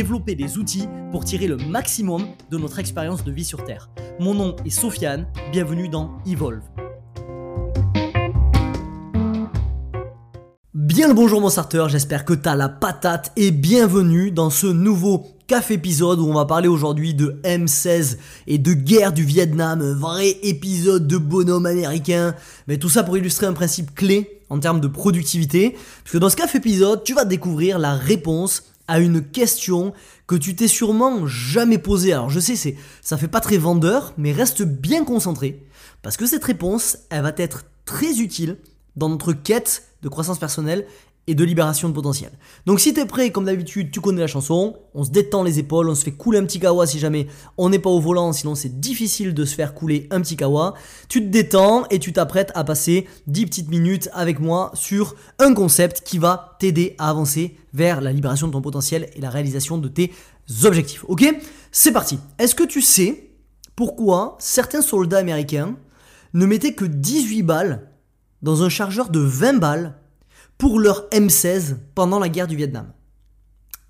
développer des outils pour tirer le maximum de notre expérience de vie sur Terre. Mon nom est Sofiane, bienvenue dans Evolve. Bien le bonjour mon starter, j'espère que t'as la patate et bienvenue dans ce nouveau café épisode où on va parler aujourd'hui de M16 et de guerre du Vietnam, un vrai épisode de bonhomme américain, mais tout ça pour illustrer un principe clé en termes de productivité, puisque dans ce café épisode, tu vas découvrir la réponse à une question que tu t'es sûrement jamais posée. Alors je sais, c'est, ça fait pas très vendeur, mais reste bien concentré, parce que cette réponse, elle va être très utile dans notre quête de croissance personnelle et de libération de potentiel. Donc si t'es prêt, comme d'habitude, tu connais la chanson, on se détend les épaules, on se fait couler un petit kawa si jamais on n'est pas au volant, sinon c'est difficile de se faire couler un petit kawa. Tu te détends et tu t'apprêtes à passer 10 petites minutes avec moi sur un concept qui va t'aider à avancer vers la libération de ton potentiel et la réalisation de tes objectifs. Ok? C'est parti. Est-ce que tu sais pourquoi certains soldats américains ne mettaient que 18 balles dans un chargeur de 20 balles pour leur M16 pendant la guerre du Vietnam.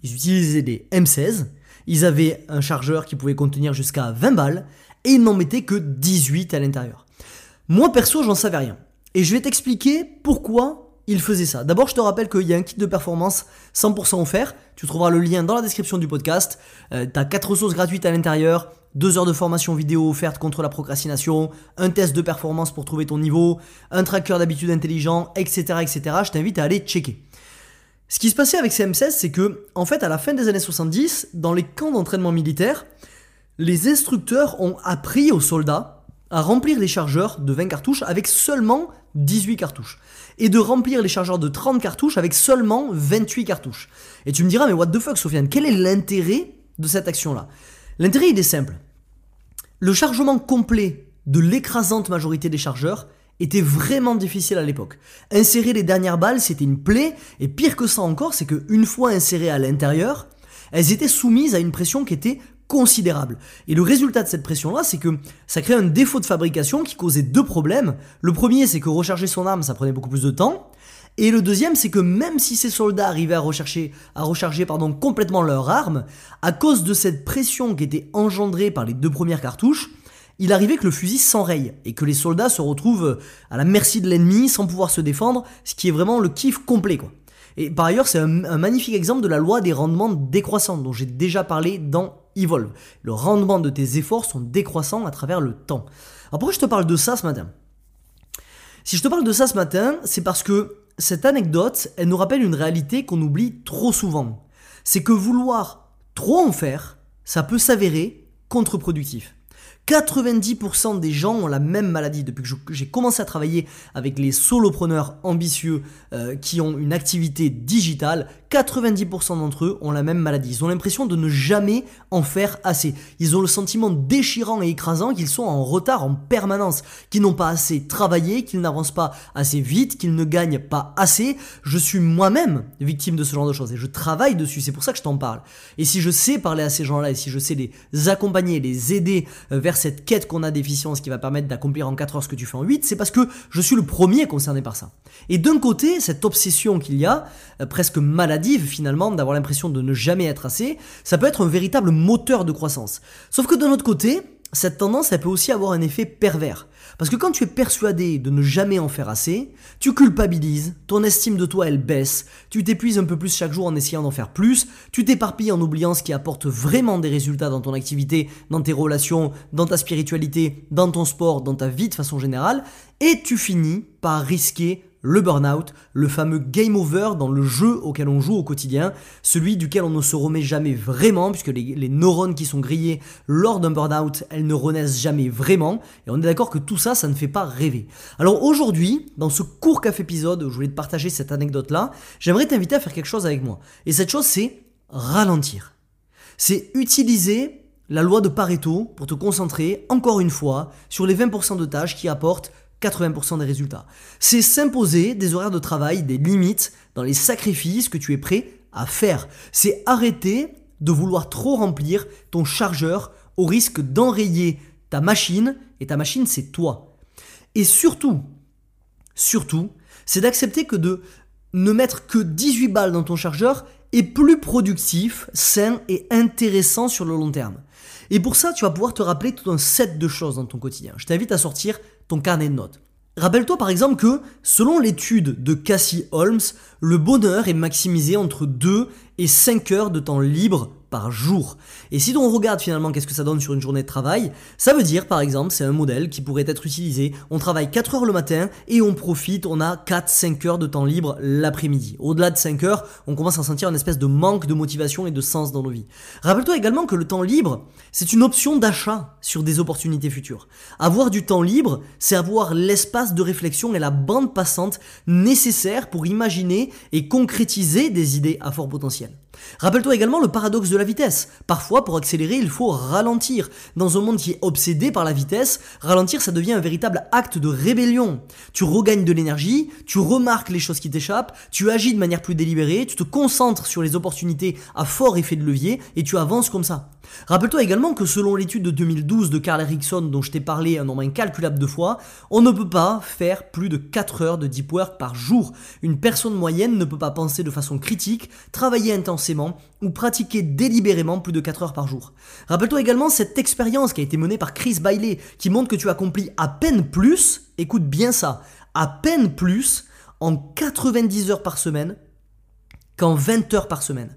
Ils utilisaient des M16, ils avaient un chargeur qui pouvait contenir jusqu'à 20 balles, et ils n'en mettaient que 18 à l'intérieur. Moi perso, j'en savais rien. Et je vais t'expliquer pourquoi ils faisaient ça. D'abord, je te rappelle qu'il y a un kit de performance 100% offert. Tu trouveras le lien dans la description du podcast. Euh, tu as 4 ressources gratuites à l'intérieur, 2 heures de formation vidéo offerte contre la procrastination, un test de performance pour trouver ton niveau, un tracker d'habitude intelligent, etc., etc. Je t'invite à aller checker. Ce qui se passait avec ces M16, c'est que, en fait, à la fin des années 70, dans les camps d'entraînement militaire, les instructeurs ont appris aux soldats à remplir les chargeurs de 20 cartouches avec seulement 18 cartouches. Et de remplir les chargeurs de 30 cartouches avec seulement 28 cartouches. Et tu me diras, mais what the fuck, Sofiane, quel est l'intérêt de cette action-là? L'intérêt, il est simple. Le chargement complet de l'écrasante majorité des chargeurs était vraiment difficile à l'époque. Insérer les dernières balles, c'était une plaie, et pire que ça encore, c'est qu'une fois insérées à l'intérieur, elles étaient soumises à une pression qui était considérable. Et le résultat de cette pression-là, c'est que ça crée un défaut de fabrication qui causait deux problèmes. Le premier, c'est que recharger son arme, ça prenait beaucoup plus de temps. Et le deuxième, c'est que même si ces soldats arrivaient à, rechercher, à recharger pardon, complètement leur arme, à cause de cette pression qui était engendrée par les deux premières cartouches, il arrivait que le fusil s'enraye et que les soldats se retrouvent à la merci de l'ennemi sans pouvoir se défendre, ce qui est vraiment le kiff complet quoi. Et par ailleurs, c'est un, un magnifique exemple de la loi des rendements décroissants dont j'ai déjà parlé dans Evolve. Le rendement de tes efforts sont décroissants à travers le temps. Alors pourquoi je te parle de ça ce matin? Si je te parle de ça ce matin, c'est parce que cette anecdote, elle nous rappelle une réalité qu'on oublie trop souvent. C'est que vouloir trop en faire, ça peut s'avérer contre-productif. 90% des gens ont la même maladie. Depuis que j'ai commencé à travailler avec les solopreneurs ambitieux euh, qui ont une activité digitale, 90% d'entre eux ont la même maladie. Ils ont l'impression de ne jamais en faire assez. Ils ont le sentiment déchirant et écrasant qu'ils sont en retard en permanence, qu'ils n'ont pas assez travaillé, qu'ils n'avancent pas assez vite, qu'ils ne gagnent pas assez. Je suis moi-même victime de ce genre de choses et je travaille dessus. C'est pour ça que je t'en parle. Et si je sais parler à ces gens-là et si je sais les accompagner, les aider euh, vers cette quête qu'on a d'efficience qui va permettre d'accomplir en 4 heures ce que tu fais en 8, c'est parce que je suis le premier concerné par ça. Et d'un côté, cette obsession qu'il y a, euh, presque maladie, finalement d'avoir l'impression de ne jamais être assez, ça peut être un véritable moteur de croissance. Sauf que d'un autre côté, cette tendance, elle peut aussi avoir un effet pervers. Parce que quand tu es persuadé de ne jamais en faire assez, tu culpabilises, ton estime de toi elle baisse, tu t'épuises un peu plus chaque jour en essayant d'en faire plus, tu t'éparpilles en oubliant ce qui apporte vraiment des résultats dans ton activité, dans tes relations, dans ta spiritualité, dans ton sport, dans ta vie de façon générale, et tu finis par risquer le burn-out, le fameux game over dans le jeu auquel on joue au quotidien, celui duquel on ne se remet jamais vraiment, puisque les, neurones qui sont grillés lors d'un burn-out, elles ne renaissent jamais vraiment, et on est d'accord que tout ça, ça ne fait pas rêver. Alors aujourd'hui, dans ce court café épisode où je voulais te partager cette anecdote-là, j'aimerais t'inviter à faire quelque chose avec moi. Et cette chose, c'est ralentir. C'est utiliser la loi de Pareto pour te concentrer, encore une fois, sur les 20% de tâches qui apportent 80% des résultats. C'est s'imposer des horaires de travail, des limites dans les sacrifices que tu es prêt à faire. C'est arrêter de vouloir trop remplir ton chargeur au risque d'enrayer ta machine, et ta machine c'est toi. Et surtout, surtout, c'est d'accepter que de ne mettre que 18 balles dans ton chargeur est plus productif, sain et intéressant sur le long terme. Et pour ça, tu vas pouvoir te rappeler tout un set de choses dans ton quotidien. Je t'invite à sortir ton carnet de notes. Rappelle-toi par exemple que, selon l'étude de Cassie Holmes, le bonheur est maximisé entre 2 et 5 heures de temps libre par jour. Et si on regarde finalement qu'est-ce que ça donne sur une journée de travail, ça veut dire par exemple, c'est un modèle qui pourrait être utilisé, on travaille 4 heures le matin et on profite, on a 4-5 heures de temps libre l'après-midi. Au-delà de 5 heures, on commence à sentir une espèce de manque de motivation et de sens dans nos vies. Rappelle-toi également que le temps libre, c'est une option d'achat sur des opportunités futures. Avoir du temps libre, c'est avoir l'espace de réflexion et la bande passante nécessaire pour imaginer et concrétiser des idées à fort potentiel. Rappelle-toi également le paradoxe de la vitesse. Parfois, pour accélérer, il faut ralentir. Dans un monde qui est obsédé par la vitesse, ralentir, ça devient un véritable acte de rébellion. Tu regagnes de l'énergie, tu remarques les choses qui t'échappent, tu agis de manière plus délibérée, tu te concentres sur les opportunités à fort effet de levier et tu avances comme ça. Rappelle-toi également que selon l'étude de 2012 de Carl Erickson dont je t'ai parlé un nombre incalculable de fois, on ne peut pas faire plus de 4 heures de deep work par jour. Une personne moyenne ne peut pas penser de façon critique, travailler intensément ou pratiquer délibérément plus de 4 heures par jour. Rappelle-toi également cette expérience qui a été menée par Chris Bailey qui montre que tu accomplis à peine plus, écoute bien ça, à peine plus en 90 heures par semaine qu'en 20 heures par semaine.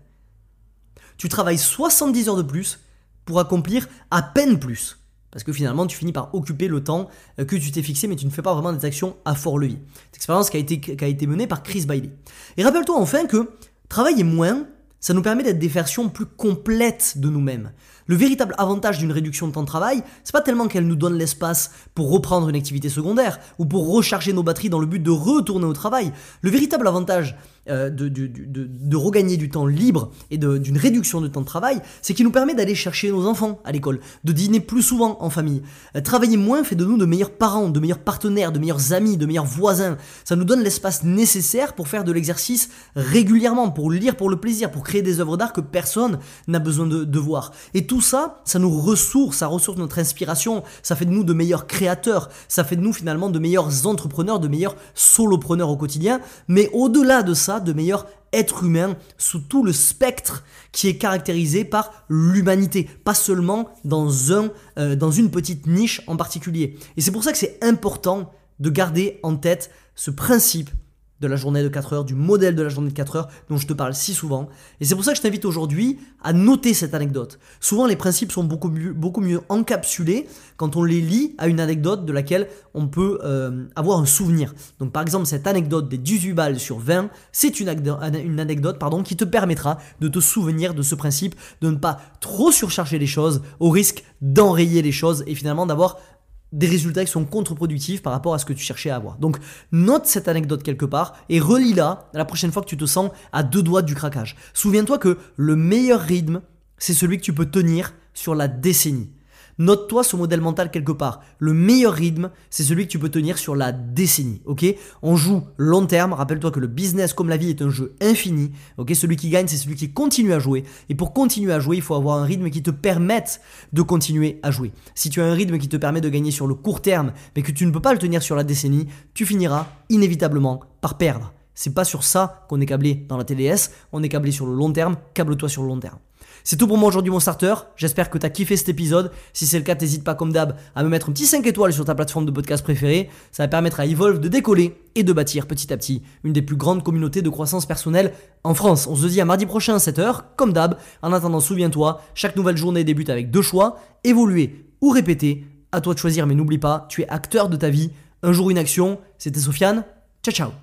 Tu travailles 70 heures de plus pour accomplir à peine plus. Parce que finalement, tu finis par occuper le temps euh, que tu t'es fixé, mais tu ne fais pas vraiment des actions à fort levier. Cette expérience qui a été, menée par Chris Bailey. Et rappelle-toi enfin que travailler moins, ça nous permet d'être des versions plus complètes de nous-mêmes. Le véritable avantage d'une réduction de temps de travail, c'est pas tellement qu'elle nous donne l'espace pour reprendre une activité secondaire ou pour recharger nos batteries dans le but de retourner au travail. Le véritable avantage de, de, de, de, regagner du temps libre et d'une réduction de temps de travail, c'est qu'il nous permet d'aller chercher nos enfants à l'école, de dîner plus souvent en famille. Euh, travailler moins fait de nous de meilleurs parents, de meilleurs partenaires, de meilleurs amis, de meilleurs voisins. Ça nous donne l'espace nécessaire pour faire de l'exercice régulièrement, pour lire pour le plaisir, pour créer des œuvres d'art que personne n'a besoin de voir. Et tout ça, ça nous ressource, ça ressource notre inspiration, ça fait de nous de meilleurs créateurs, ça fait de nous finalement de meilleurs entrepreneurs, de meilleurs solopreneurs au quotidien. Mais au-delà de ça, de meilleurs êtres humains sous tout le spectre qui est caractérisé par l'humanité, pas seulement dans, euh, dans une petite niche en particulier. Et c'est pour ça que c'est important de garder en tête ce principe de la journée de 4 heures, du modèle de la journée de 4 heures dont je te parle si souvent. Et c'est pour ça que je t'invite aujourd'hui à noter cette anecdote. Souvent les principes sont beaucoup mieux, beaucoup mieux encapsulés quand on les lit à une anecdote de laquelle on peut euh, avoir un souvenir. Donc par exemple cette anecdote des 18 balles sur 20, c'est une, anecdote qui te permettra de te souvenir de ce principe, de ne pas trop surcharger les choses au risque d'enrayer les choses et finalement d'avoir des résultats qui sont contre-productifs par rapport à ce que tu cherchais à avoir. Donc note cette anecdote quelque part et relis-la la prochaine fois que tu te sens à deux doigts du craquage. Souviens-toi que le meilleur rythme, c'est celui que tu peux tenir sur la décennie. Note-toi ce modèle mental quelque part. Le meilleur rythme, c'est celui que tu peux tenir sur la décennie. On joue long terme. Rappelle-toi que le business, comme la vie, est un jeu infini. Ok? Celui qui gagne, c'est celui qui continue à jouer. Et pour continuer à jouer, il faut avoir un rythme qui te permette de continuer à jouer. Si tu as un rythme qui te permet de gagner sur le court terme, mais que tu ne peux pas le tenir sur la décennie, tu finiras inévitablement par perdre. C'est pas sur ça qu'on est câblé dans la TDS, on est câblé sur le long terme, câble-toi sur le long terme. C'est tout pour moi aujourd'hui mon starter, j'espère que tu as kiffé cet épisode. Si c'est le cas, n'hésite pas comme d'hab à me mettre un petit 5 étoiles sur ta plateforme de podcast préférée. Ça va permettre à Evolve de décoller et de bâtir petit à petit une des plus grandes communautés de croissance personnelle en France. On se dit à mardi prochain à 7h, comme d'hab. En attendant, souviens-toi, chaque nouvelle journée débute avec deux choix, évoluer ou répéter. À toi de choisir, mais n'oublie pas, tu es acteur de ta vie. Un jour une action, c'était Sofiane. Ciao ciao